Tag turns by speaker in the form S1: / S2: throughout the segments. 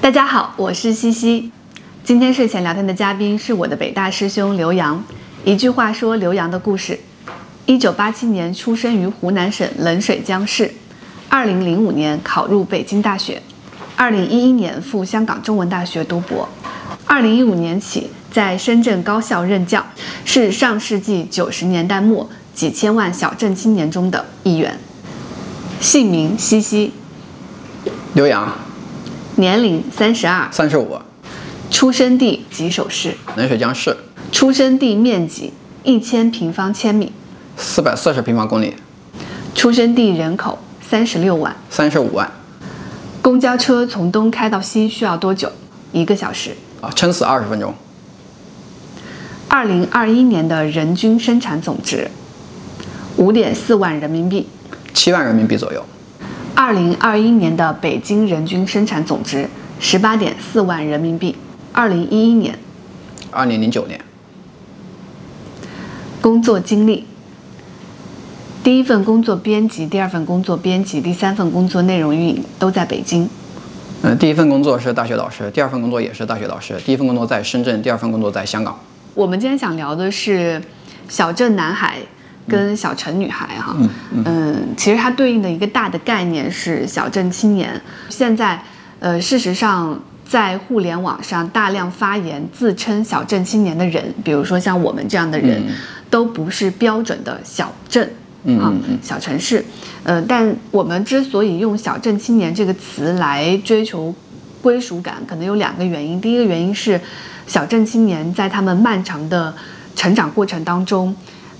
S1: 大家好，我是西西。今天睡前聊天的嘉宾是我的北大师兄刘洋。一句话说刘洋的故事：一九八七年出生于湖南省冷水江市，二零零五年考入北京大学，二零一一年赴香港中文大学读博，二零一五年起在深圳高校任教，是上世纪九十年代末几千万小镇青年中的一员。姓名西西，
S2: 刘洋，
S1: 年龄三十二，
S2: 三十五，
S1: 出生地吉首市，
S2: 冷水江市，
S1: 出生地面积一千平方千米，
S2: 四百四十平方公里，
S1: 出生地人口三十六万。
S2: 三十五万。
S1: 公交车从东开到西需要多久？一个小时。
S2: 啊，撑死二十分钟，
S1: 二零二一年的人均生产总值五点四万人民币。
S2: 七万人民币左右，
S1: 二零二一年的北京人均生产总值十八点四万人民币。二零一一年
S2: 二零零九年
S1: 工作经历：第一份工作编辑，第二份工作编辑，第三份工作内容运营都在北京。
S2: 嗯，第一份工作是大学老师，第二份工作也是大学老师，第一份工作在深圳，第二份工作在香港。
S1: 我们今天想聊的是小镇男孩跟小城女孩哈，嗯其实它对应的一个大的概念是小镇青年。现在，呃，事实上在互联网上大量发言自称小镇青年的人，比如说像我们这样的人，都不是标准的小镇。啊，小城市，呃，但我们之所以用“小镇青年”这个词来追求归属感，可能有两个原因。第一个原因是，小镇青年在他们漫长的成长过程当中，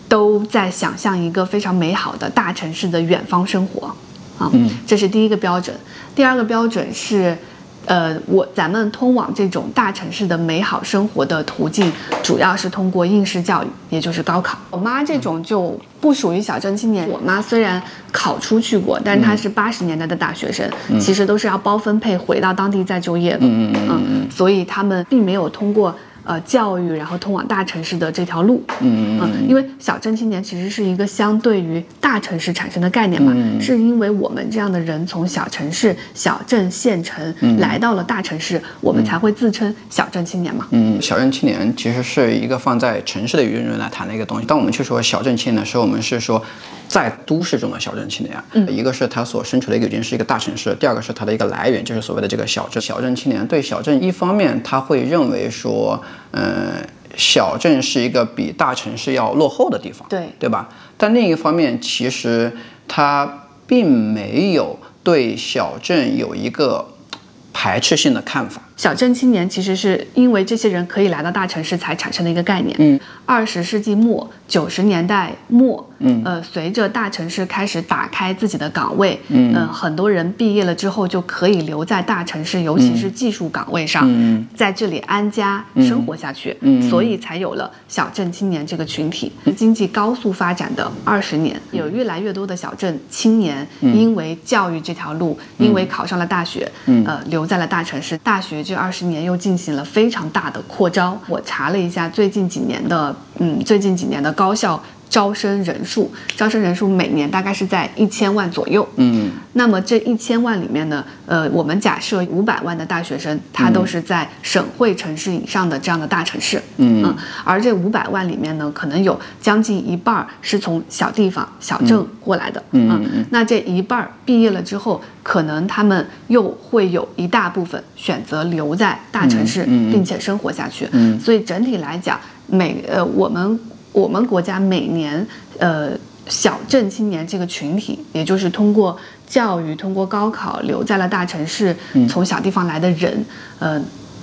S1: 都在想象一个非常美好的大城市的远方生活，啊，这是第一个标准。第二个标准是，呃，我咱们通往这种大城市的美好生活的途径，主要是通过应试教育，也就是高考。我妈这种就不属于小镇青年。我妈虽然考出去过，但是她是八十年代的大学生，其实都是要包分配回到当地再就业的。嗯嗯嗯所以他们并没有通过。呃，教育然后通往大城市的这条路，
S2: 嗯嗯
S1: 因为小镇青年其实是一个相对于大城市产生的概念嘛，是因为我们这样的人从小城市、小镇、县城来到了大城市，我们才会自称小镇青年嘛。
S2: 嗯，小镇青年其实是一个放在城市的舆论来谈的一个东西。当我们去说小镇青年的时候，我们是说在都市中的小镇青年。嗯，一个是他所身处的一个已经是一个大城市，第二个是它的一个来源，就是所谓的这个小镇。小镇青年对小镇，一方面他会认为说，嗯，小镇是一个比大城市要落后的地方，
S1: 对
S2: 对吧？但另一方面，其实他并没有对小镇有一个排斥性的看法。
S1: 小镇青年其实是因为这些人可以来到大城市才产生的一个概念。
S2: 嗯，
S1: 二十世纪末九十年代末，嗯，呃，随着大城市开始打开自己的岗位，嗯，呃，很多人毕业了之后就可以留在大城市，尤其是技术岗位上，
S2: 嗯。
S1: 在这里安家生活下去，嗯，所以才有了小镇青年这个群体。经济高速发展的二十年，有越来越多的小镇青年因为教育这条路，因为考上了大学，嗯，呃，留在了大城市。大学这二十年又进行了非常大的扩招。我查了一下最近几年的，嗯，最近几年的高校招生人数，招生人数每年大概是在一千万左右。
S2: 嗯。
S1: 那么这一千万里面呢，呃，我们假设五百万的大学生，他都是在省会城市以上的这样的大城市，
S2: 嗯。
S1: 而这五百万里面呢，可能有将近一半儿是从小地方、小镇过来的，
S2: 嗯
S1: 啊
S2: 嗯。嗯
S1: 那这一半儿毕业了之后，可能他们又会有一大部分选择留在大城市，
S2: 嗯嗯嗯。
S1: 并且生活下去，
S2: 嗯。
S1: 所以整体来讲，每呃我们我们国家每年呃小镇青年这个群体，也就是通过教育、通过高考留在了大城市，
S2: 嗯。
S1: 从小地方来的人，呃。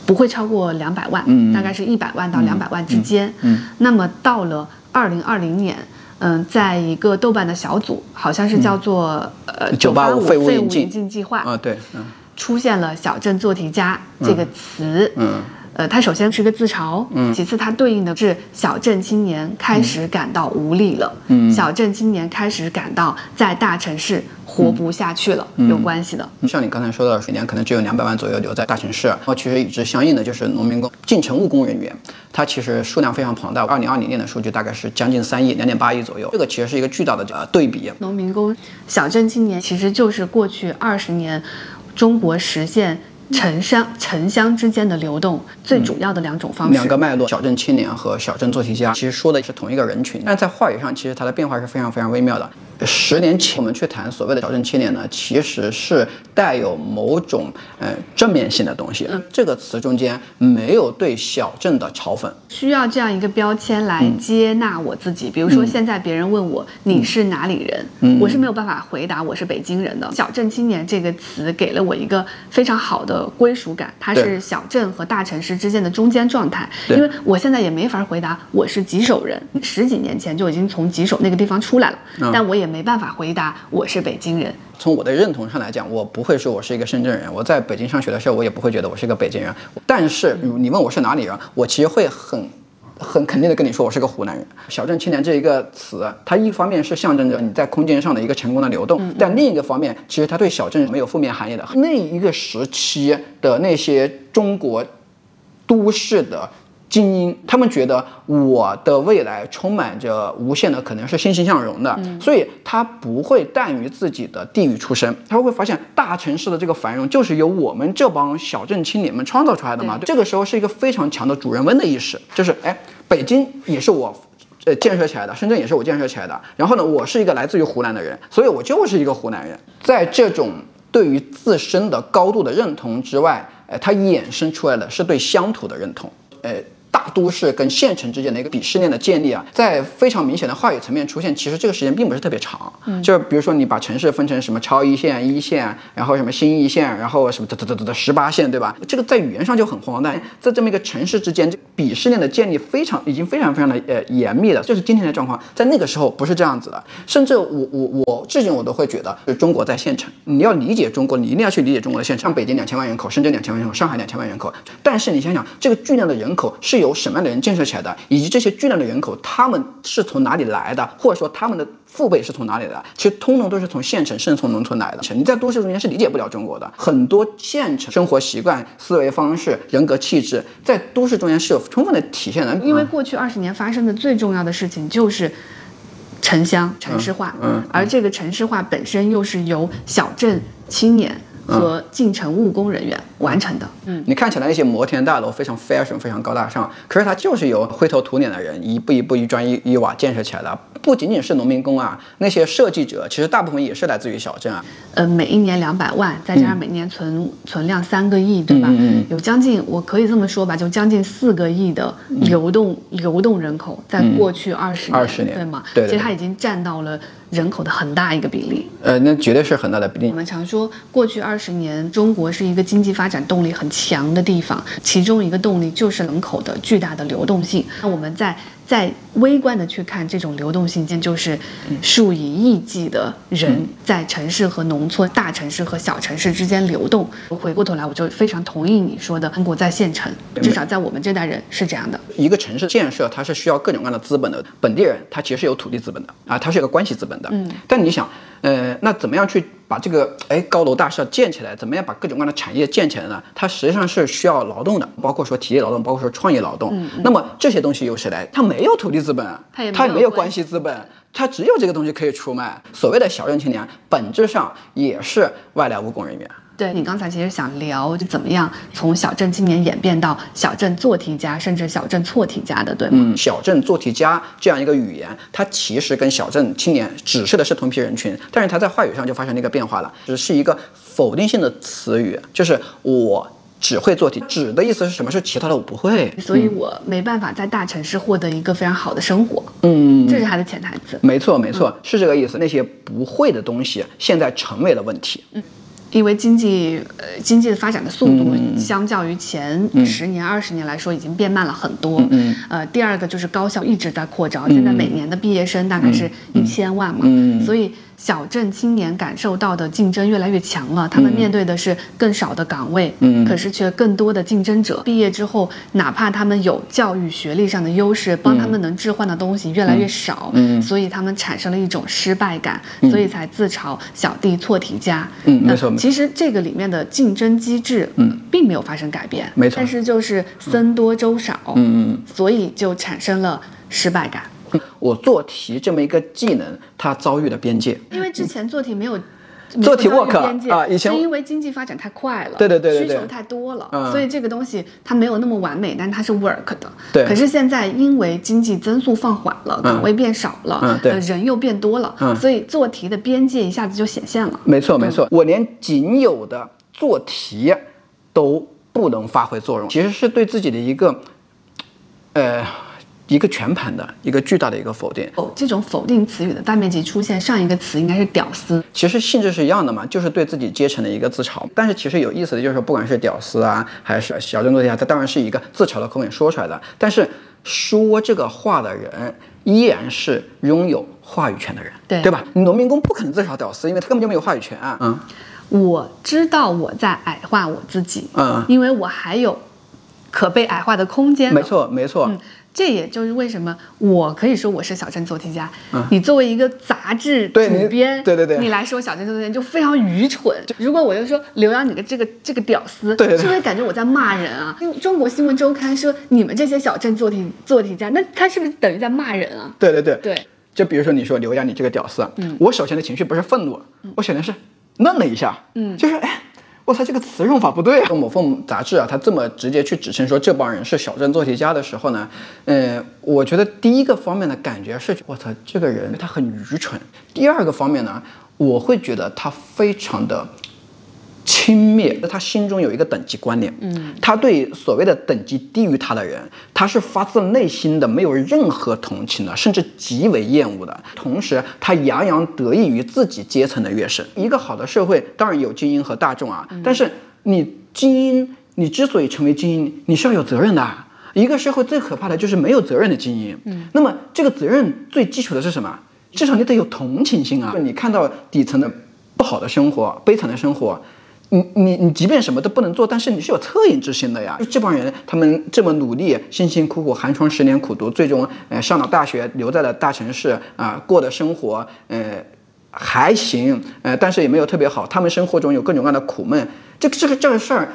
S1: 不会超过两百万，大概是一百万到两百万之间。
S2: 嗯
S1: 那么到了二零二零年，嗯、在一个豆瓣的小组，好像是叫做、呃
S2: 九八
S1: 五
S2: 废物引进
S1: 计划，
S2: 啊，对，嗯。
S1: 出现了“小镇做题家”这个词。
S2: 嗯
S1: 呃，它首先是个自嘲，嗯，其次它对应的是小镇青年开始感到无力了，
S2: 嗯
S1: 小镇青年开始感到在大城市活不下去了，
S2: 嗯
S1: 有关系的。
S2: 像你刚才说的，每年可能只有两百万左右留在大城市，然后其实与之相应的就是农民工、进城务工人员，它其实数量非常庞大。二零二零年的数据大概是将近三亿，两点八亿左右，这个其实是一个巨大的呃对比。
S1: 农民工、小镇青年其实就是过去二十年中国实现城乡城乡之间的流动最主要的两种方式。
S2: 两个脉络，小镇青年和小镇做题家，其实说的是同一个人群，但在话语上，其实它的变化是非常非常微妙的。十年前我们去谈所谓的小镇青年呢，其实是带有某种呃正面性的东西。这个词中间没有对小镇的嘲讽，
S1: 需要这样一个标签来接纳我自己。比如说现在别人问我你是哪里人，我是没有办法回答我是北京人的。小镇青年这个词给了我一个非常好的归属感，它是小镇和大城市之间的中间状态。因为我现在也没法回答我是吉首人，十几年前就已经从吉首那个地方出来了，但我也。没办法回答我是北京人。
S2: 从我的认同上来讲，我不会说我是一个深圳人。我在北京上学的时候，我也不会觉得我是一个北京人。但是你问我是哪里人，我其实会很很肯定的跟你说，我是个湖南人。小镇青年这一个词，它一方面是象征着你在空间上的一个成功的流动，但另一个方面，其实它对小镇没有负面含义的。那一个时期的那些中国都市的。精英，他们觉得我的未来充满着无限的可能，是欣欣向荣的，所以他不会淡于自己的地域出身。他会发现大城市的这个繁荣就是由我们这帮小镇青年们创造出来的嘛。这个时候是一个非常强的主人翁的意识，就是哎，北京也是我呃建设起来的，深圳也是我建设起来的。然后呢，我是一个来自于湖南的人，所以我就是一个湖南人。在这种对于自身的高度的认同之外，哎，它衍生出来的是对乡土的认同，哎。大都市跟县城之间的一个鄙视链的建立啊，在非常明显的话语层面出现，其实这个时间并不是特别长。嗯，就比如说你把城市分成什么超一线、一线，然后什么新一线，然后什么哒哒哒哒十八线，对吧？这个在语言上就很荒诞。在这么一个城市之间，这鄙视链的建立非常已经非常非常的呃严密了。就是今天的状况，在那个时候不是这样子的。甚至我我我至今我都会觉得，是中国在县城。你要理解中国，你一定要去理解中国的县城。像北京两千万人口，深圳两千万人口，上海两千万人口。但是你想想，这个巨量的人口是由什么样的人建设起来的？以及这些巨量的人口，他们是从哪里来的？或者说他们的父辈是从哪里来的？其实通通都是从县城，甚至从农村来的。你在都市中间是理解不了中国的。很多县城生活习惯、思维方式、人格气质，在都市中间是有充分的体现的。
S1: 因为过去二十年发生的最重要的事情就是城乡城市化，嗯，而这个城市化本身又是由小镇青年。和进城务工人员完成的。
S2: 嗯，你看起来那些摩天大楼非常 fashion，非常高大上，可是它就是由灰头土脸的人一步一步一砖一一瓦建设起来的。不仅仅是农民工啊，那些设计者其实大部分也是来自于小镇啊。
S1: 呃，每一年两百万，再加上每年存存量三个亿，对吧？嗯有将近，我可以这么说吧，就将近四个亿的流动流动人口，在过去二十
S2: 二十年，
S1: 对吗？
S2: 对。
S1: 其实它已经占到了人口的很大一个比例。
S2: 呃，那绝对是很大的比例。
S1: 我们常说，过去二十年中国是一个经济发展动力很强的地方，其中一个动力就是人口的巨大的流动性。那我们在。再微观的去看这种流动性间，就是数以亿计的人在城市和农村、大城市和小城市之间流动。回过头来，我就非常同意你说的，中国在县城，至少在我们这代人是这样的。
S2: 一个城市建设，它是需要各种各样的资本的。本地人他其实是有土地资本的啊，他是一个关系资本的。嗯，但你想。呃，那怎么样去把这个哎高楼大厦建起来？怎么样把各种各样的产业建起来呢？它实际上是需要劳动的，包括说体力劳动，包括说创业劳动。嗯，那么这些东西由谁来？它没有土地资本，
S1: 它也
S2: 它也没有关系资本，它只有这个东西可以出卖。所谓的小镇青年，本质上也是外来务工人员。
S1: 对你刚才其实想聊就怎么样从小镇青年演变到小镇做题家，甚至小镇错题家的，对吗？
S2: 嗯，小镇做题家这样一个语言，它其实跟小镇青年指示的是同一批人群，但是它在话语上就发生了一个变化了，只是一个否定性的词语，就是我只会做题，指的意思是什么？是其他的我不会，
S1: 所以我没办法在大城市获得一个非常好的生活。嗯，这是它的潜台词。
S2: 没错，没错，是这个意思。那些不会的东西现在成为了问题。嗯。
S1: 因为经济呃经济的发展的速度，相较于前十年二十年来说，已经变慢了很多。呃，第二个就是高校一直在扩招，现在每年的毕业生大概是一千万嘛，所以。小镇青年感受到的竞争越来越强了，他们面对的是更少的岗位，嗯，可是却更多的竞争者。毕业之后，哪怕他们有教育学历上的优势，帮他们能置换的东西越来越少，嗯，所以他们产生了一种失败感，所以才自嘲小弟错题家。
S2: 嗯，没错。
S1: 其实这个里面的竞争机制，嗯，并没有发生改变，
S2: 没错。
S1: 但是就是僧多粥少，嗯嗯，所以就产生了失败感。
S2: 我做题这么一个技能，它遭遇了边界。
S1: 因为之前做题没有
S2: 做题 work 啊，以前
S1: 是因为经济发展太快了，
S2: 对对对对对
S1: 需求太多了，
S2: 嗯
S1: 所以这个东西它没有那么完美，但它是 work 的。
S2: 对
S1: 可是现在因为经济增速放缓了，岗位变少了，
S2: 嗯对
S1: 呃，人又变多了，
S2: 嗯
S1: 所以做题的边界一下子就显现了。
S2: 没错没错，我连仅有的做题都不能发挥作用，其实是对自己的一个，呃，一个全盘的一个巨大的一个否定。
S1: 哦，这种否定词语的大面积出现，上一个词应该是“屌丝
S2: 其实性质是一样的嘛，就是对自己阶层的一个自嘲。但是其实有意思的就是，不管是屌丝啊，还是小镇作家，他当然是一个自嘲的口吻说出来的。但是说这个话的人依然是拥有话语权的人，
S1: 对
S2: 对吧？农民工不可能自嘲屌丝，因为他根本就没有话语权啊。嗯，”。
S1: 我知道我在矮化我自己，
S2: 嗯
S1: 因为我还有可被矮化的空间。
S2: 没。错没错。
S1: 嗯，这也就是为什么我可以说我是小镇做题家。你作为一个杂志主编，
S2: 对对对
S1: 你来说小镇做题家就非常愚蠢。如果我就说刘洋你个这个这个屌丝，
S2: 对对对
S1: 是不是感觉我在骂人啊？因为中国新闻周刊说你们这些小镇做题做题家，那他是不是等于在骂人啊？
S2: 对对对，
S1: 对，
S2: 就比如说你说刘洋你这个屌丝，嗯，我首先的情绪不是愤怒，我首先是愣了一下，嗯，就是哎。我操，这个词用法不对啊！某凤杂志啊，他这么直接去指称说这帮人是小镇做题家的时候呢，呃，我觉得第一个方面的感觉是，我操，这个人他很愚蠢。第二个方面呢，我会觉得他非常的轻蔑，他心中有一个等级观念，嗯，他对所谓的等级低于他的人，他是发自内心的没有任何同情的，甚至极为厌恶的。同时，他洋洋得意于自己阶层的跃升。一个好的社会当然有精英和大众啊，但是你精英，你之所以成为精英，你是要有责任的啊。一个社会最可怕的就是没有责任的精英。嗯，那么这个责任最基础的是什么？至少你得有同情心啊！你看到底层的不好的生活、悲惨的生活，你你你即便什么都不能做，但是你是有恻隐之心的呀。就这帮人，他们这么努力，辛辛苦苦寒窗十年苦读，最终呃上了大学，留在了大城市啊、过的生活呃还行，呃但是也没有特别好。他们生活中有各种各样的苦闷，这个这个这个事儿。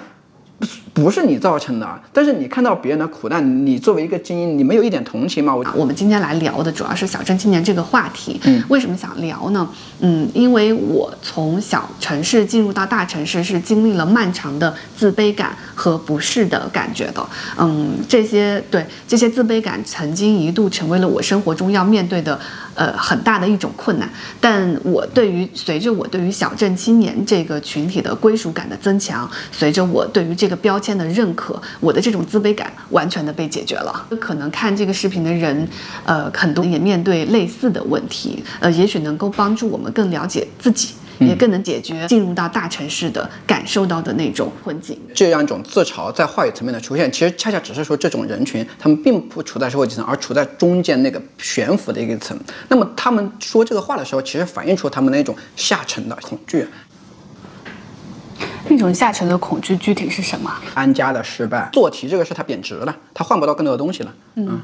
S2: 不是你造成的，但是你看到别人的苦难，你作为一个精英，你没有一点同情吗？我
S1: 我们今天来聊的主要是小镇青年这个话题。嗯，为什么想聊呢？嗯，因为我从小城市进入到大城市，是经历了漫长的自卑感和不适的感觉的。嗯，这些对这些自卑感曾经一度成为了我生活中要面对的呃很大的一种困难。但我对于随着我对于小镇青年这个群体的归属感的增强，随着我对于这个标签的认可，我的这种自卑感完全的被解决了。可能看这个视频的人，呃，很多也面对类似的问题，呃，也许能够帮助我们更了解自己，也更能解决进入到大城市的感受到的那种困境。
S2: 这样一种自嘲在话语层面的出现，其实恰恰只是说这种人群他们并不处在社会底层，而处在中间那个悬浮的一个层。那么他们说这个话的时候，其实反映出他们那种下沉的恐惧。
S1: 那种下沉的恐惧具体是什么？
S2: 安家的失败，做题这个事它贬值了，它换不到更多的东西了。嗯，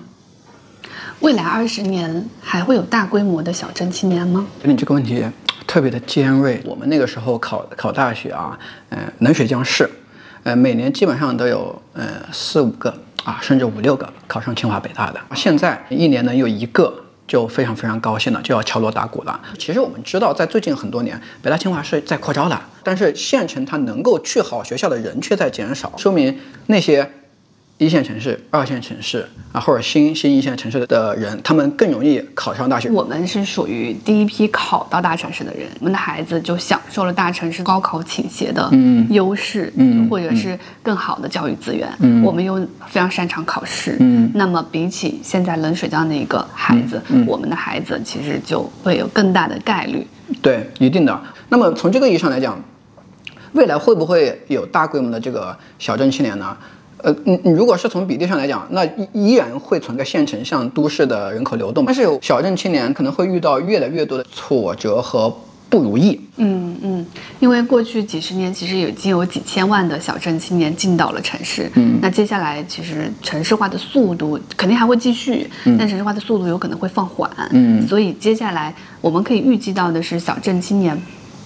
S1: 未来二十年还会有大规模的小镇青年吗？
S2: 你这个问题特别的尖锐。我们那个时候考考大学啊，呃，冷水江市，呃，每年基本上都有呃四五个啊，甚至五六个考上清华北大的。现在一年能有一个。就非常非常高兴了，就要敲锣打鼓了。其实我们知道，在最近很多年，北大清华是在扩招的，但是县城它能够去好学校的人却在减少，说明那些一线城市、二线城市啊，或者新新一线城市的人，他们更容易考上大学。
S1: 我们是属于第一批考到大城市的人，我们的孩子就享受了大城市高考倾斜的优势，
S2: 嗯
S1: 或者是更好的教育资源。
S2: 嗯
S1: 我们又非常擅长考试，
S2: 嗯
S1: 那么比起现在冷水江的一个孩子，
S2: 嗯
S1: 我们的孩子其实就会有更大的概率。
S2: 对，一定的。那么从这个意义上来讲，未来会不会有大规模的这个小镇青年呢？呃，你你如果是从比例上来讲，那依依然会存在县城向都市的人口流动，但是有小镇青年可能会遇到越来越多的挫折和不如意。
S1: 嗯嗯，因为过去几十年其实已经有几千万的小镇青年进到了城市，
S2: 嗯
S1: 那接下来其实城市化的速度肯定还会继续，但城市化的速度有可能会放缓，
S2: 嗯
S1: 所以接下来我们可以预计到的是小镇青年，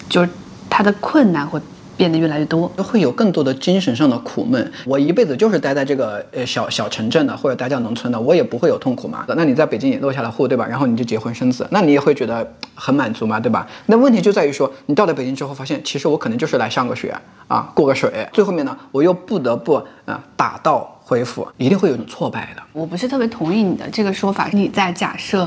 S1: 就是他的困难会变得越来越多。
S2: 会有更多的精神上的苦闷。我一辈子就是待在这个呃小小城镇的，或者待在农村的，我也不会有痛苦嘛。那你在北京也落下了户，对吧？然后你就结婚生子，那你也会觉得很满足嘛，对吧？那问题就在于说，你到了北京之后，发现其实我可能就是来上个学啊，过个水，最后面呢，我又不得不啊打道回府，一定会有种挫败的。
S1: 我不是特别同意你的这个说法，你在假设。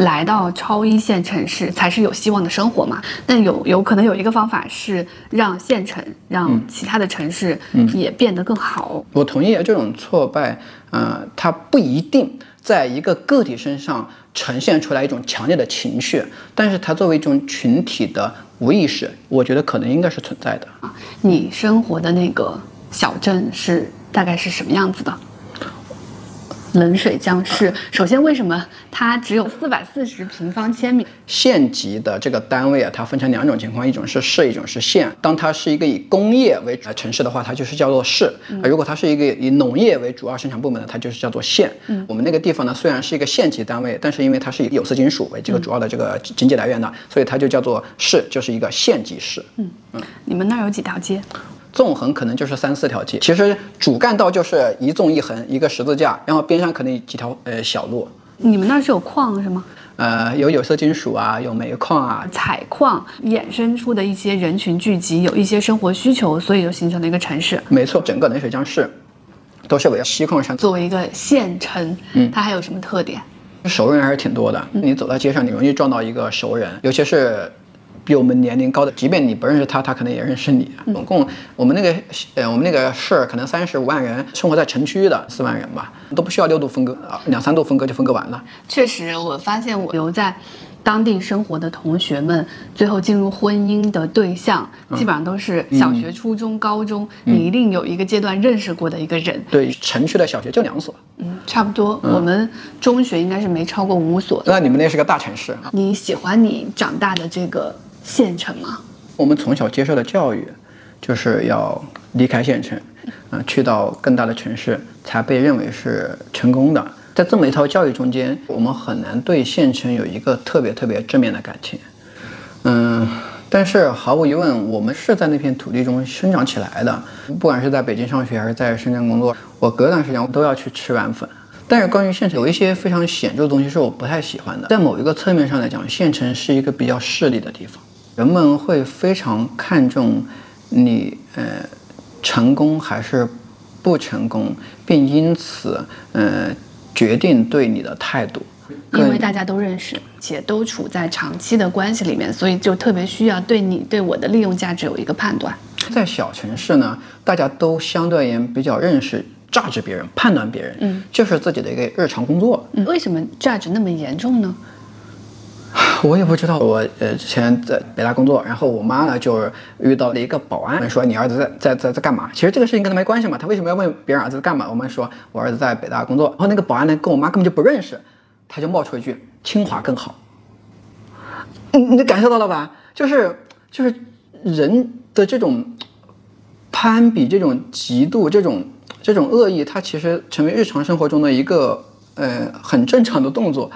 S1: 来到超一线城市才是有希望的生活嘛？那有有可能有一个方法是让县城、让其他的城市也变得更好。
S2: 我同意啊这种挫败，呃，它不一定在一个个体身上呈现出来一种强烈的情绪，但是它作为一种群体的无意识，我觉得可能应该是存在的
S1: 啊。你生活的那个小镇是大概是什么样子的？冷水江市，首先为什么它只有四百四十平方千米？
S2: 县级的这个单位啊，它分成两种情况，一种是市，一种是县。当它是一个以工业为主的城市的话，它就是叫做市；如果它是一个以农业为主要生产部门的，它就是叫做县。我们那个地方呢，虽然是一个县级单位，但是因为它是以有色金属为这个主要的这个经济来源的，所以它就叫做市，就是一个县级市。
S1: 嗯嗯，你们那儿有几条街？
S2: 纵横可能就是三四条街，其实主干道就是一纵一横一个十字架，然后边上可能几条呃小路。
S1: 你们那是有矿是吗？
S2: 呃，有有色金属啊，有煤矿啊，
S1: 采矿衍生出的一些人群聚集，有一些生活需求，所以就形成了一个城市。
S2: 没错，整个冷水江市都是围绕锡矿山。
S1: 作为一个县城，嗯，它还有什么特点？
S2: 熟人还是挺多的。你走在街上，你容易撞到一个熟人，尤其是。比我们年龄高的，即便你不认识他，他可能也认识你。总共我们那个呃，我们那个市可能三十五万人，生活在城区的四万人吧，都不需要六度分割啊，两三度分割就分割完了。
S1: 确实，我发现我留在当地生活的同学们，最后进入婚姻的对象，基本上都是小学、初中、高中，你一定有一个阶段认识过的一个人。
S2: 对，城区的小学就两所，
S1: 嗯，差不多。我们中学应该是没超过五所。
S2: 那你们那是个大城市。
S1: 你喜欢你长大的这个？县城吗？
S2: 我们从小接受的教育，就是要离开县城，嗯，去到更大的城市，才被认为是成功的。在这么一套教育中间，我们很难对县城有一个特别特别正面的感情。嗯，但是毫无疑问，我们是在那片土地中生长起来的。不管是在北京上学还是在深圳工作，我隔段时间我都要去吃碗粉。但是关于县城，有一些非常显著的东西是我不太喜欢的。在某一个侧面上来讲，县城是一个比较势利的地方。人们会非常看重你呃成功还是不成功，并因此呃决定对你的态度。
S1: 因为大家都认识，且都处在长期的关系里面，所以就特别需要对你对我的利用价值有一个判断。
S2: 在小城市呢，大家都相对而言比较认识 judge 别人、判断别人，嗯，就是自己的一个日常工作。
S1: 嗯为什么 judge 那么严重呢？
S2: 我也不知道，我呃之前在北大工作，然后我妈呢就遇到了一个保安，说你儿子在在在在干嘛？其实这个事情跟他没关系嘛，他为什么要问别人儿子在干嘛？我们说我儿子在北大工作，然后那个保安呢跟我妈根本就不认识，他就冒出一句清华更好。你你感受到了吧？就是就是人的这种攀比、这种嫉妒、这种这种恶意，它其实成为日常生活中的一个呃很正常的动作。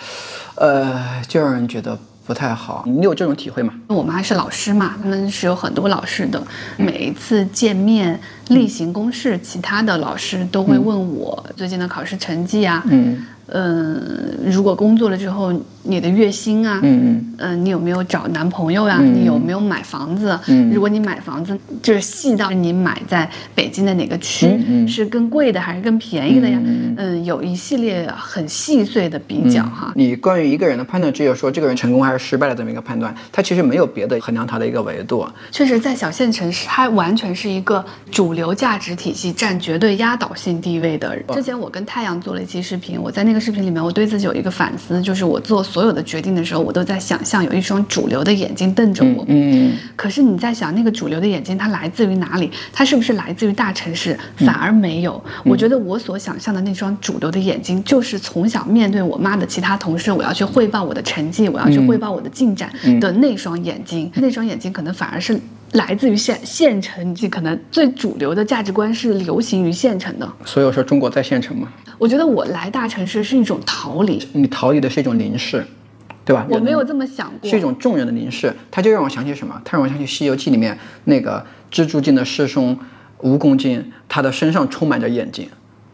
S2: 呃，就让人觉得不太好。你有这种体会吗？
S1: 我妈是老师嘛，他们是有很多老师的。每一次见面例行公事，其他的老师都会问我最近的考试成绩啊。嗯。嗯，如果工作了之后，你的月薪啊，嗯嗯，嗯，你有没有找男朋友呀？你有没有买房子？嗯，如果你买房子，就是细到你买在北京的哪个区，是更贵的还是更便宜的呀？嗯，有一系列很细碎的比较哈。
S2: 你关于一个人的判断，只有说这个人成功还是失败的这么一个判断，他其实没有别的衡量他的一个维度。
S1: 确实，在小县城市，它完全是一个主流价值体系占绝对压倒性地位的。之前我跟太阳做了一期视频，我在那。个视频里面，我对自己有一个反思，就是我做所有的决定的时候，我都在想象有一双主流的眼睛瞪着我。嗯，可是你在想那个主流的眼睛，它来自于哪里？它是不是来自于大城市？反而没有。我觉得我所想象的那双主流的眼睛，就是从小面对我妈的其他同事，我要去汇报我的成绩，我要去汇报我的进展的那双眼睛。那双眼睛可能反而是来自于县县城，可能最主流的价值观是流行于县城的。
S2: 所以我说，中国在县城嘛？
S1: 我觉得我来大城市是一种逃离，
S2: 你逃离的是一种凝视，对吧？
S1: 我没有这么想过，
S2: 是一种众人的凝视。它就让我想起什么？它让我想起《西游记》里面那个蜘蛛精的师兄蜈蚣精，他的身上充满着眼睛，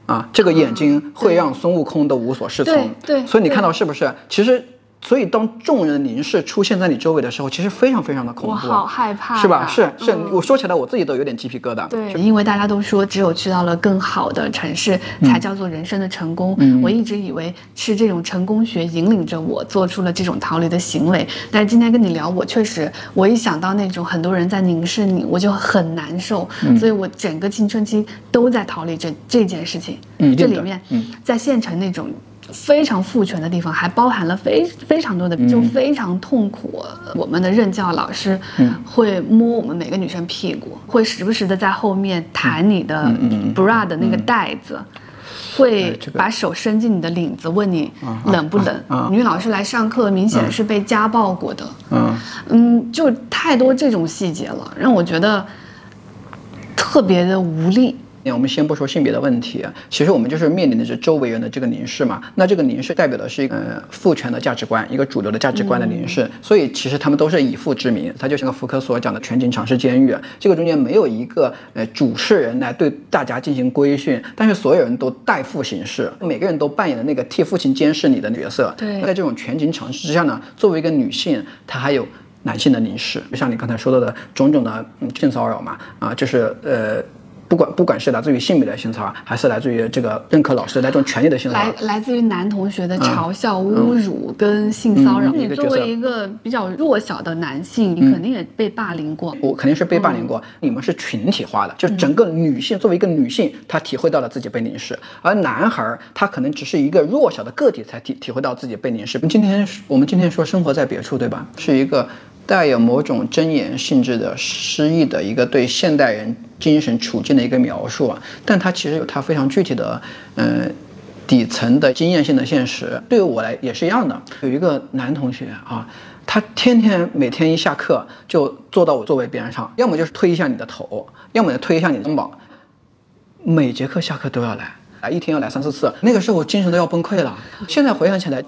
S2: 啊，这个眼睛会让孙悟空都无所适从。
S1: 对对
S2: 所以你看到是不是？其实。所以，当众人凝视出现在你周围的时候，其实非常非常的恐怖，
S1: 我好害怕呀
S2: 是吧？是是，
S1: 嗯
S2: 我说起来我自己都有点鸡皮疙瘩。
S1: 对，因为大家都说只有去到了更好的城市，才叫做人生的成功。我一直以为是这种成功学引领着我做出了这种逃离的行为，但是今天跟你聊，我确实，我一想到那种很多人在凝视你，我就很难受。所以我整个青春期都在逃离这这件事情。
S2: 嗯一定的
S1: 这里面，在县城那种。非常父权的地方，还包含了非非常多的，就非常痛苦。我们的任教老师会摸我们每个女生屁股，会时不时的在后面弹你的 bra 的那个带子，会
S2: 这个
S1: 把手伸进你的领子，问你冷不冷。
S2: 啊
S1: 女老师来上课，明显是被家暴过的。
S2: 嗯，
S1: 嗯，就太多这种细节了，让我觉得特别的无力。
S2: 我们先不说性别的问题，其实我们就是面临的是周围人的这个凝视嘛。那这个凝视代表的是一个、呃、父权的价值观，一个主流的价值观的凝视。所以其实他们都是以父之名，它就像个福柯所讲的全景尝试监狱，这个中间没有一个呃主事人来对大家进行规训，但是所有人都代父行事，每个人都扮演了那个替父亲监视你的角色。
S1: 对
S2: 在这种全景尝试之下呢，作为一个女性，她还有。男性的凝视，就像你刚才说到的种种的嗯性骚扰嘛，啊，就是呃，不管不管是来自于性别的性骚扰，还是来自于这个任课老师来这种权利的性骚扰
S1: 来，来自于男同学的嘲笑、侮辱跟性骚扰。你作为一个比较弱小的男性，你肯定也被霸凌过。
S2: 我肯定是被霸凌过。你们是群体化的，就是整个女性作为一个女性，她体会到了自己被凝视，而男孩儿他可能只是一个弱小的个体才体体会到自己被凝视。今天我们今天说生活在别处，对吧？是一个带有某种箴言性质的诗意的一个对现代人精神处境的一个描述啊，但它其实有它非常具体的，嗯、底层的经验性的现实，对于我来也是一样的。有一个男同学啊，他天天每天一下课就坐到我座位边上，要么就是推一下你的头，要么就推一下你的肩膀，每节课下课都要来，啊，一天要来三四次。那个时候我精神都要崩溃了。现在回想起来，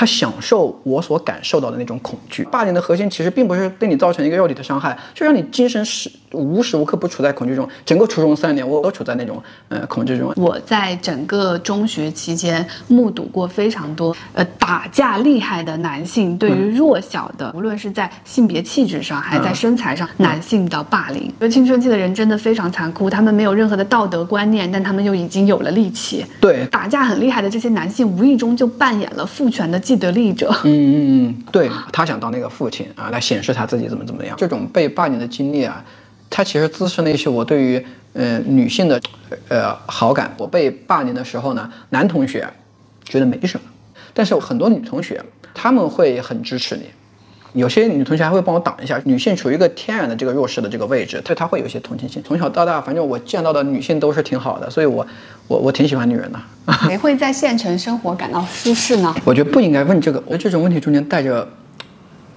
S2: 他享受我所感受到的那种恐惧。霸凌的核心其实并不是对你造成一个肉体的伤害，就让你精神失无时无刻不处在恐惧中。整个初中三年，我都处在那种呃恐惧中。
S1: 我在整个中学期间目睹过非常多呃打架厉害的男性对于弱小的，无论是在性别气质上还是在身材上，男性的霸凌。觉得青春期的人真的非常残酷，他们没有任何的道德观念，但他们又已经有了力气。
S2: 对，
S1: 打架很厉害的这些男性，无意中就扮演了父权的既得利益者。
S2: 嗯嗯嗯，对他想当那个父亲啊，来显示他自己怎么怎么样。这种被霸凌的经历啊，它其实滋生了一些我对于呃女性的呃好感。我被霸凌的时候呢，男同学觉得没什么，但是很多女同学她们会很支持你。有些女同学还会帮我挡一下，女性处于一个天然的这个弱势的这个位置，对她会有一些同情心。从小到大，反正我见到的女性都是挺好的，所以我我我挺喜欢女人的。
S1: 谁会在县城生活感到舒适呢？
S2: 我觉得不应该问这个，我觉得这种问题中间带着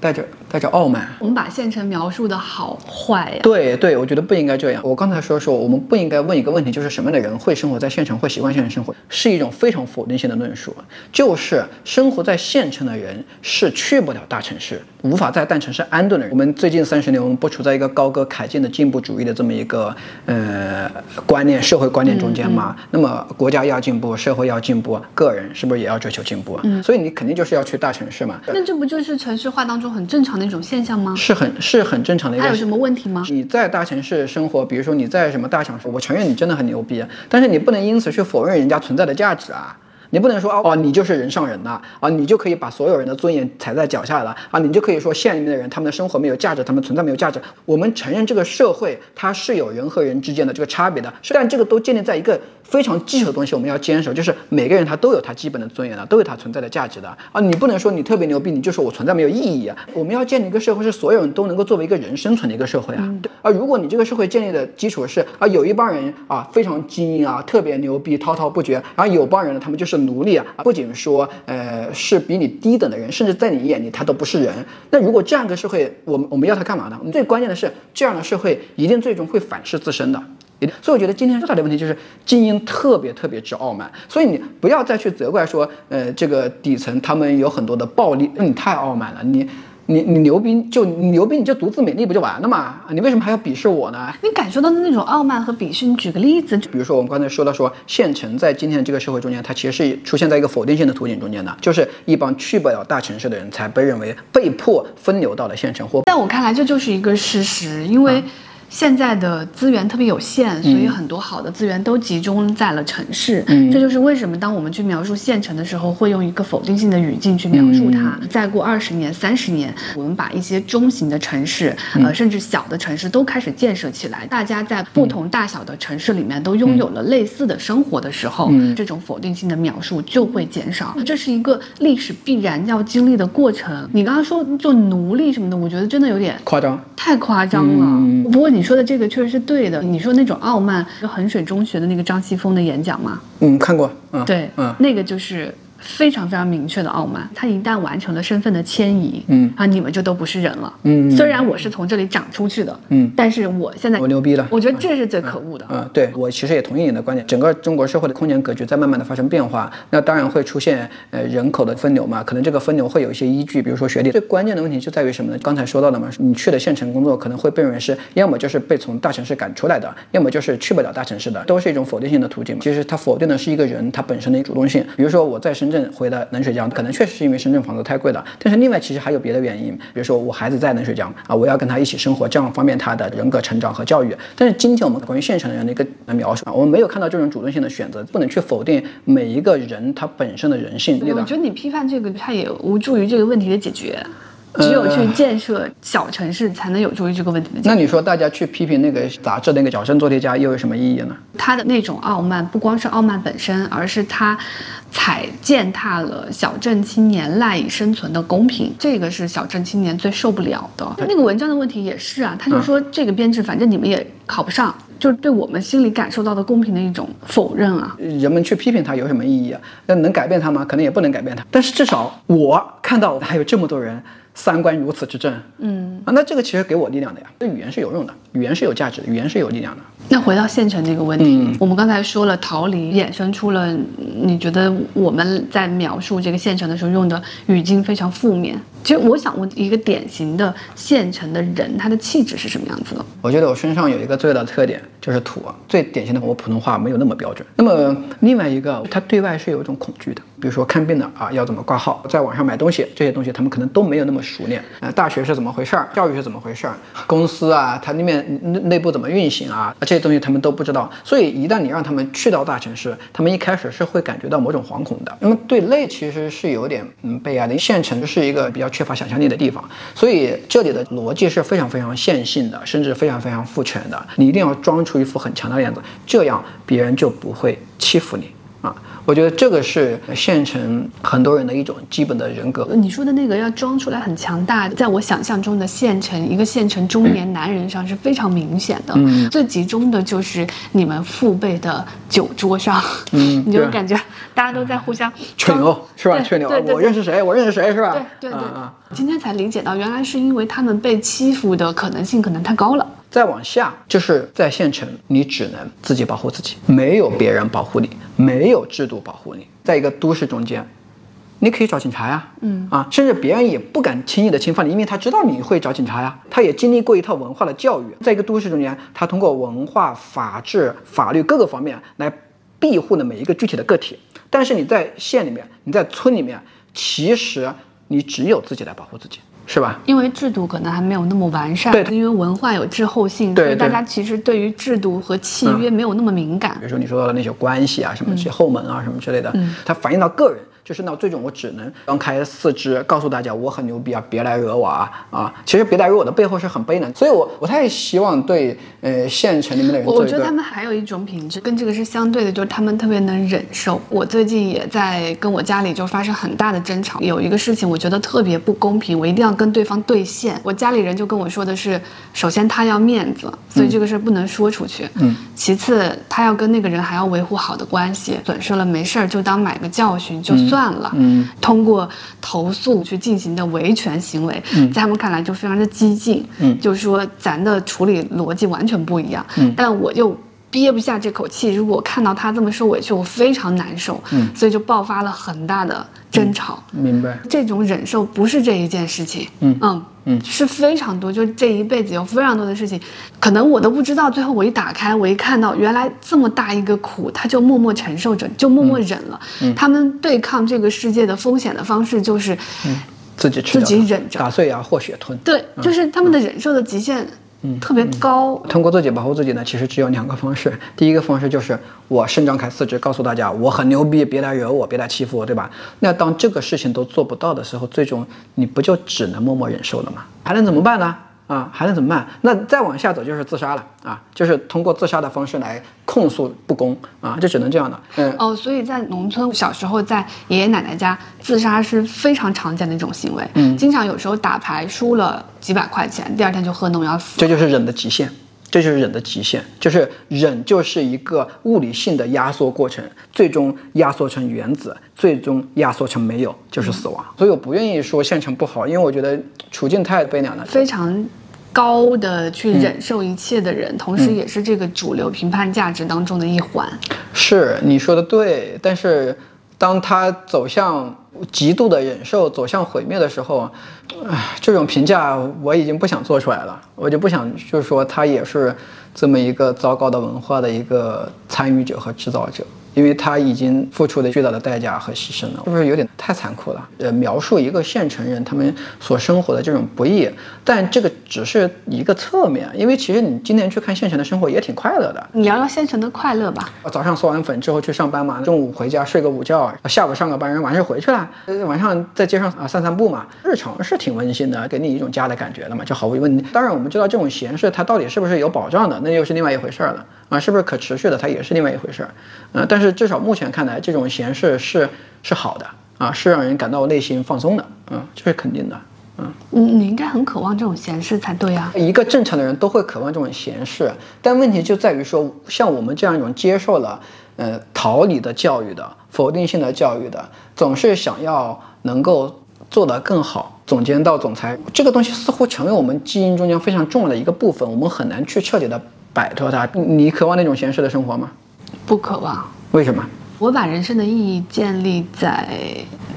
S2: 带着带着傲慢。
S1: 我们把县城描述的好坏呀、
S2: 对对，我觉得不应该这样。我刚才说说，我们不应该问一个问题，就是什么样的人会生活在县城，会习惯县城生活，是一种非常否定性的论述。就是生活在县城的人是去不了大城市，无法在大城市安顿的人。我们最近三十年，我们不处在一个高歌凯进的进步主义的这么一个呃观念、社会观念中间吗？那么国家要进步，社会要进步，个人是不是也要追求进步？嗯，所以你肯定就是要去大城市嘛。
S1: 那这不就是城市化当中很正常的一种现象吗？
S2: 是很是很正常的一个。
S1: 它有什么问题吗？
S2: 你在大城市生活，比如说你在什么大城市，我承认你真的很牛逼，但是你不能因此去否认人家存在的价值啊。你不能说哦，你就是人上人呐，啊，你就可以把所有人的尊严踩在脚下了啊，你就可以说县里面的人他们的生活没有价值，他们存在没有价值。我们承认这个社会它是有人和人之间的这个差别的，是但这个都建立在一个非常基础的东西，我们要坚守，就是每个人他都有他基本的尊严的，都有他存在的价值的啊。你不能说你特别牛逼，你就说我存在没有意义啊。我们要建立一个社会是所有人都能够作为一个人生存的一个社会啊。啊，如果你这个社会建立的基础是啊，有一帮人啊非常精英啊，特别牛逼，滔滔不绝，然后有帮人呢，他们就是奴隶啊，不仅说呃是比你低等的人，甚至在你眼里他都不是人。那如果这样一个社会，我们我们要他干嘛呢？最关键的是，这样的社会一定最终会反噬自身的。所以我觉得今天最大的问题就是精英特别特别之傲慢，所以你不要再去责怪说，呃，这个底层他们有很多的暴力，那你太傲慢了，你你你牛逼就你牛逼你就独自美丽不就完了吗？你为什么还要鄙视我呢？
S1: 你感受到的那种傲慢和鄙视，你举个例子。
S2: 比如说我们刚才说到说县城在今天这个社会中间，它其实是出现在一个否定性的图景中间的，就是一帮去不了大城市的人才被认为被迫分流到了县城或。
S1: 在我看来，这就是一个事实，因为。现在的资源特别有限，所以很多好的资源都集中在了城市。嗯，这就是为什么当我们去描述县城的时候，会用一个否定性的语境去描述它。再过二十年、三十年，我们把一些中型的城市，呃，甚至小的城市都开始建设起来，大家在不同大小的城市里面都拥有了类似的生活的时候，这种否定性的描述就会减少。这是一个历史必然要经历的过程。你刚刚说就奴隶什么的，我觉得真的有点
S2: 夸张，
S1: 太夸张了。不过你。你说的这个确实是对的。你说那种傲慢，就衡水中学的那个张西峰的演讲吗？
S2: 嗯，看过。嗯，
S1: 对，嗯，那个就是。非常非常明确的傲慢，他一旦完成了身份的迁移，嗯啊，你们就都不是人了，嗯。虽然我是从这里长出去的，嗯，但是我现在
S2: 我牛逼了，
S1: 我觉得这是最可恶的。
S2: 嗯，对我其实也同意你的观点，整个中国社会的空间格局在慢慢的发生变化，那当然会出现呃人口的分流嘛，可能这个分流会有一些依据，比如说学历。最关键的问题就在于什么呢？刚才说到的嘛，你去了县城工作，可能会被认为是要么就是被从大城市赶出来的，要么就是去不了大城市的，都是一种否定性的途径。其实它否定的是一个人他本身的主动性。比如说我在深圳回的冷水。江可能确实是因为深圳房子太贵了，但是另外其实还有别的原因，比如说我孩子在冷水江啊，我要跟他一起生活，这样方便他的人格成长和教育。但是今天我们关于县城的人的一个描述啊，我们没有看到这种主动性的选择，不能去否定每一个人他本身的人性。
S1: 我觉得你批判这个，他也无助于这个问题的解决。只有去建设小城市，才能有助于这个问题的解决。
S2: 那你说大家去批评那个杂志那个矫正做题家，又有什么意义呢？
S1: 他的那种傲慢，不光是傲慢本身，而是他踩践踏了小镇青年赖以生存的公平。这个是小镇青年最受不了的。那个文章的问题也是啊，他就说这个编制，反正你们也考不上，就是对我们心里感受到的公平的一种否认啊。
S2: 人们去批评他有什么意义啊？那能改变他吗？可能也不能改变他。但是至少我看到还有这么多人。三观如此之正，嗯啊，那这个其实给我力量的呀。这语言是有用的，语言是有价值的，语言是有力量的。
S1: 那回到县城这个问题，我们刚才说了，逃离衍生出了，你觉得我们在描述这个县城的时候用的语境非常负面。其实我想问一个典型的县城的人，他的气质是什么样子的？
S2: 我觉得我身上有一个最大的特点就是土，最典型的我普通话没有那么标准。那么另外一个，他对外是有一种恐惧的，比如说看病的啊，要怎么挂号，在网上买东西，这些东西他们可能都没有那么熟练。呃，大学是怎么回事儿？教育是怎么回事儿？公司啊，它里面内内部怎么运行啊？这些东西他们都不知道。所以一旦你让他们去到大城市，他们一开始是会感觉到某种惶恐的，那么对内其实是有点嗯悲哀的。县城是一个比较。缺乏想象力的地方，所以这里的逻辑是非常非常线性的，甚至非常非常父权的。你一定要装出一副很强的样子，这样别人就不会欺负你。我觉得这个是县城很多人的一种基本的人格。
S1: 你说的那个要装出来很强大，在我想象中的县城，一个县城中年男人上是非常明显的。嗯，最集中的就是你们父辈的酒桌上，嗯，你就感觉大家都在互相
S2: 吹牛，是吧？吹牛，我认识谁，我认识谁，是吧？
S1: 对对对。今天才理解到，原来是因为他们被欺负的可能性可能太高了。
S2: 再往下就是在县城，你只能自己保护自己，没有别人保护你，没有制度保护你。在一个都市中间，你可以找警察呀，嗯啊，甚至别人也不敢轻易的侵犯你，因为他知道你会找警察呀。他也经历过一套文化的教育，在一个都市中间，他通过文化、法治、法律各个方面来庇护的每一个具体的个体。但是你在县里面，你在村里面，其实你只有自己来保护自己。是吧？
S1: 因为制度可能还没有那么完善，
S2: 对，
S1: 因为文化有滞后性，所以大家其实对于制度和契约没有那么敏感。
S2: 比如说你说到的那些关系啊，什么这些后门啊，什么之类的，它反映到个人。就是那最终我只能张开四肢告诉大家我很牛逼啊，别来惹我啊啊！其实别来惹我的背后是很悲凉，所以我不太希望对呃县城里面的人，
S1: 我觉得他们还有一种品质跟这个是相对的，就是他们特别能忍受。我最近也在跟我家里就发生很大的争吵，有一个事情我觉得特别不公平，我一定要跟对方对线。我家里人就跟我说的是，首先他要面子，所以这个事不能说出去。嗯。其次他要跟那个人还要维护好的关系，损失了没事儿就当买个教训就。算了，嗯，通过投诉去进行的维权行为，在他们看来就非常的激进，嗯，就是说咱的处理逻辑完全不一样，嗯，但我就憋不下这口气。如果看到他这么受委屈，我非常难受。嗯，所以就爆发了很大的争吵。
S2: 明白。
S1: 这种忍受不是这一件事情。嗯嗯嗯，是非常多，就这一辈子有非常多的事情，可能我都不知道。最后我一打开，我一看到原来这么大一个苦，他就默默承受着，就默默忍了。嗯，他们对抗这个世界的风险的方式就是。
S2: 自己吃，
S1: 自己忍着，
S2: 打碎牙或血吞。
S1: 对，就是他们的忍受的极限，嗯，特别高。
S2: 通过自己保护自己呢，其实只有两个方式。第一个方式就是我伸张开四肢，告诉大家我很牛逼，别来惹我，别来欺负我，对吧？那当这个事情都做不到的时候，最终你不就只能默默忍受了吗？还能怎么办呢？啊，还能怎么办？那再往下走就是自杀了啊，就是通过自杀的方式来控诉不公啊，就只能这样的。
S1: 嗯哦，所以在农村小时候在爷爷奶奶家自杀是非常常见的一种行为。嗯，经常有时候打牌输了几百块钱，第二天就喝农药死。
S2: 这就是忍的极限，这就是忍的极限，就是忍就是一个物理性的压缩过程，最终压缩成原子，最终压缩成没有，就是死亡。所以我不愿意说县城不好，因为我觉得处境太悲凉了，
S1: 非常。高的去忍受一切的人，同时也是这个主流评判价值当中的一环。
S2: 是你说的对，但是当他走向极度的忍受，走向毁灭的时候，唉，这种评价我已经不想做出来了。我就不想，就是说他也是这么一个糟糕的文化的一个参与者和制造者。因为他已经付出了巨大的代价和牺牲了，是不是有点太残酷了？呃，描述一个县城人他们所生活的这种不易，但这个只是一个侧面，因为其实你今年去看县城的生活也挺快乐的。
S1: 你聊聊县城的快乐吧。
S2: 早上嗦完粉之后去上班嘛，中午回家睡个午觉，下午上个班，人晚上回去了，晚上在街上啊散散步嘛，日常是挺温馨的，给你一种家的感觉的嘛，就毫无疑问。当然我们知道这种闲适它到底是不是有保障的，那又是另外一回事了。啊，是不是可持续的？它也是另外一回事儿，嗯，但是至少目前看来，这种闲适是是好的啊，是让人感到内心放松的，嗯，这是肯定的，嗯，
S1: 你你应该很渴望这种闲适才对啊。
S2: 一个正常的人都会渴望这种闲适，但问题就在于说，像我们这样一种接受了呃逃离的教育的、否定性的教育的，总是想要能够做得更好，总监到总裁，这个东西似乎成为我们基因中间非常重要的一个部分，我们很难去彻底的。摆脱它，你渴望那种闲适的生活吗？
S1: 不渴望。
S2: 为什么？
S1: 我把人生的意义建立在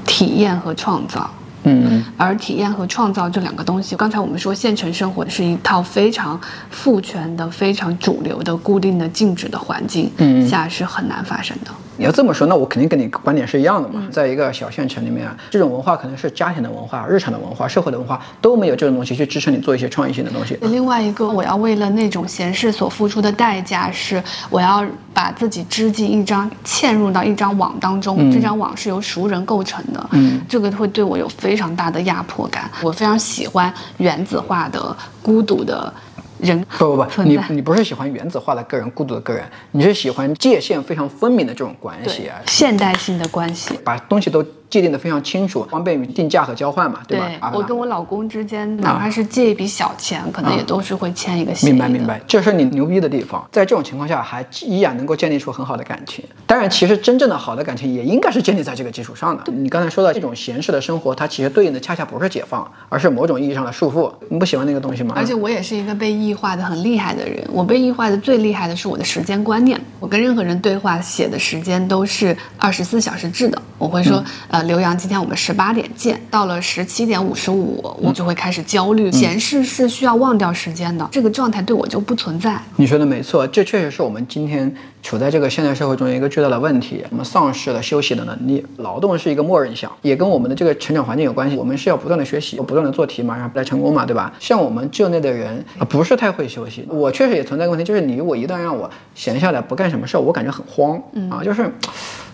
S1: 体验和创造。嗯，而体验和创造这两个东西，刚才我们说县城生活是一套非常父权的、非常主流的、固定的、静止的环境下是很难发生的。
S2: 你要这么说，那我肯定跟你观点是一样的嘛。在一个小县城里面，这种文化可能是家庭的文化、日常的文化、社会的文化都没有这种东西去支撑你做一些创意性的东西。
S1: 另外一个，我要为了那种闲事所付出的代价是，我要把自己织进一张嵌入到一张网当中，这张网是由熟人构成的。嗯，这个会对我有非常大的压迫感。我非常喜欢原子化的、孤独的。人
S2: 不不不，你你不是喜欢原子化的个人、孤独的个人，你是喜欢界限非常分明的这种关系啊，
S1: 现代性的关系，
S2: 把东西都。界定的非常清楚，方便于定价和交换嘛，对吧？
S1: 我跟我老公之间，哪怕是借一笔小钱，可能也都是会签一个协
S2: 议。明白明白，这是你牛逼的地方，在这种情况下还依然能够建立出很好的感情。当然，其实真正的好的感情也应该是建立在这个基础上的。你刚才说到这种闲适的生活，它其实对应的恰恰不是解放，而是某种意义上的束缚。你不喜欢那个东西吗？
S1: 而且我也是一个被异化的很厉害的人。我被异化的最厉害的是我的时间观念。我跟任何人对话写的时间都是二十四小时制的。我会说，呃，刘洋，今天我们。十八点见，到了十七点五十五，我就会开始焦虑。闲事是需要忘掉时间的，这个状态对我就不存在。
S2: 你说的没错，这确实是我们今天处在这个现代社会中一个巨大的问题。我们丧失了休息的能力，劳动是一个默认项，也跟我们的这个成长环境有关系。我们是要不断的学习，不断的做题嘛，然后来成功嘛，对吧？像我们这类的人啊，不是太会休息。我确实也存在个问题，就是你我一旦让我闲下来不干什么事儿，我感觉很慌啊，就是，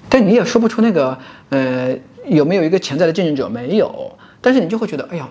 S2: 但你也说不出那个呃。有没有一个潜在的竞争者？没有，但是你就会觉得，哎呀，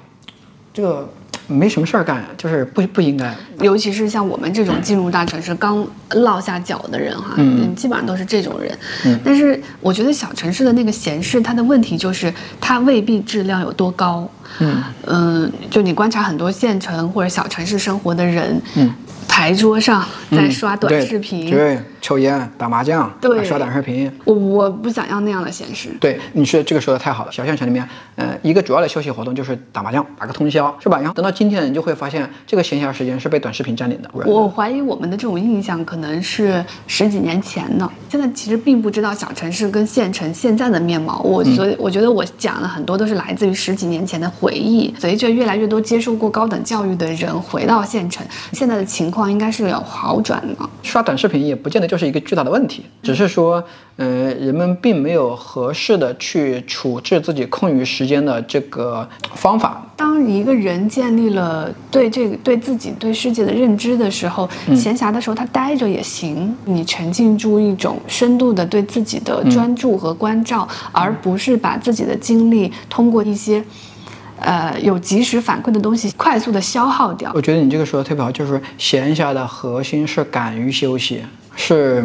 S2: 这个没什么事儿干，就是不不应该。
S1: 尤其是像我们这种进入大城市刚落下脚的人哈，嗯，基本上都是这种人。嗯，但是我觉得小城市的那个闲适，它的问题就是它未必质量有多高。嗯嗯，就你观察很多县城或者小城市生活的人，嗯，牌桌上在刷短视频。
S2: 对。抽烟、打麻将、
S1: 对
S2: 刷短视频。
S1: 我我不想要那样的现实。
S2: 对，你说这个说的太好了。小县城里面，呃，一个主要的休息活动就是打麻将，打个通宵，是吧？然后等到今天，你就会发现这个闲暇时间是被短视频占领的。
S1: 我怀疑我们的这种印象可能是十几年前的，现在其实并不知道小城市跟县城现在的面貌。我所以我觉得我讲了很多都是来自于十几年前的回忆。随着越来越多接受过高等教育的人回到县城，现在的情况应该是有好转的。
S2: 刷短视频也不见得就是一个巨大的问题，只是说，呃，人们并没有合适的去处置自己空余时间的这个方法。
S1: 当一个人建立了对这个、对自己、对世界的认知的时候，闲暇的时候他待着也行。你沉浸住一种深度的对自己的专注和关照，而不是把自己的精力通过一些。呃，有及时反馈的东西，快速的消耗掉。
S2: 我觉得你这个说的特别好，就是闲暇的核心是敢于休息，是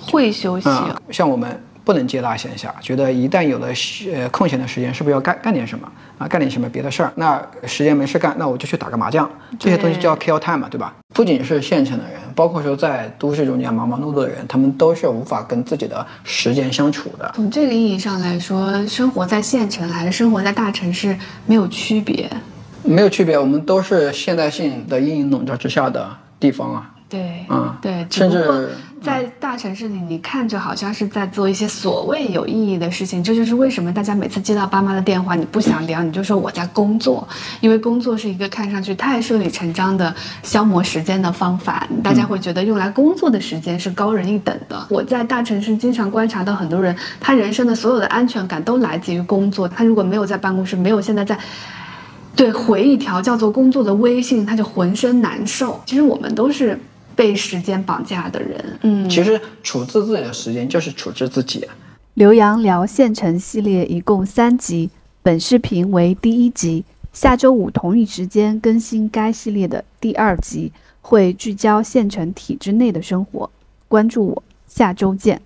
S1: 会休息。
S2: 嗯，像我们不能接纳闲暇，觉得一旦有了呃空闲的时间，是不是要干干点什么啊？干点什么别的事儿？那时间没事干，那我就去打个麻将，这些东西叫 kill time 嘛，对吧？不仅是县城的人，包括说在都市中间忙忙碌碌的人，他们都是无法跟自己的时间相处的。
S1: 从这个意义上来说，生活在县城还是生活在大城市没有区别，
S2: 没有区别，我们都是现代性的阴影笼罩之下的地方啊。
S1: 对，
S2: 嗯，
S1: 对，
S2: 甚至
S1: 在大城市里，你看着好像是在做一些所谓有意义的事情，这就是为什么大家每次接到爸妈的电话，你不想聊，你就说我在工作，因为工作是一个看上去太顺理成章的消磨时间的方法，大家会觉得用来工作的时间是高人一等的。我在大城市经常观察到很多人，他人生的所有的安全感都来自于工作，他如果没有在办公室，没有现在在。对，回一条叫做工作的微信，他就浑身难受。其实我们都是。被时间绑架的人，嗯，
S2: 其实处置自己的时间就是处置自己。
S3: 刘洋聊县城系列一共三集，本视频为第一集，下周五同一时间更新该系列的第二集，会聚焦县城体制内的生活。关注我，下周见。